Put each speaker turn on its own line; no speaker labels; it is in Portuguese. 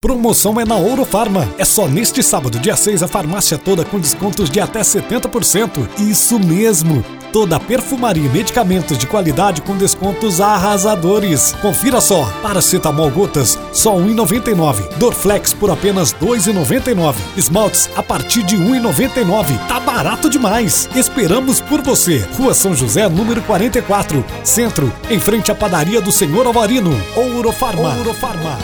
Promoção é na Ouro Farma. É só neste sábado, dia 6, a farmácia toda com descontos de até 70%. Isso mesmo! Toda perfumaria e medicamentos de qualidade com descontos arrasadores. Confira só: paracetamol gotas só R$ 1,99. Dorflex por apenas R$ 2,99. Esmaltes a partir de R$ 1,99. Tá barato demais. Esperamos por você. Rua São José, número 44, Centro, em frente à padaria do Senhor Alvarino. Ouro Farma. Ouro Farma.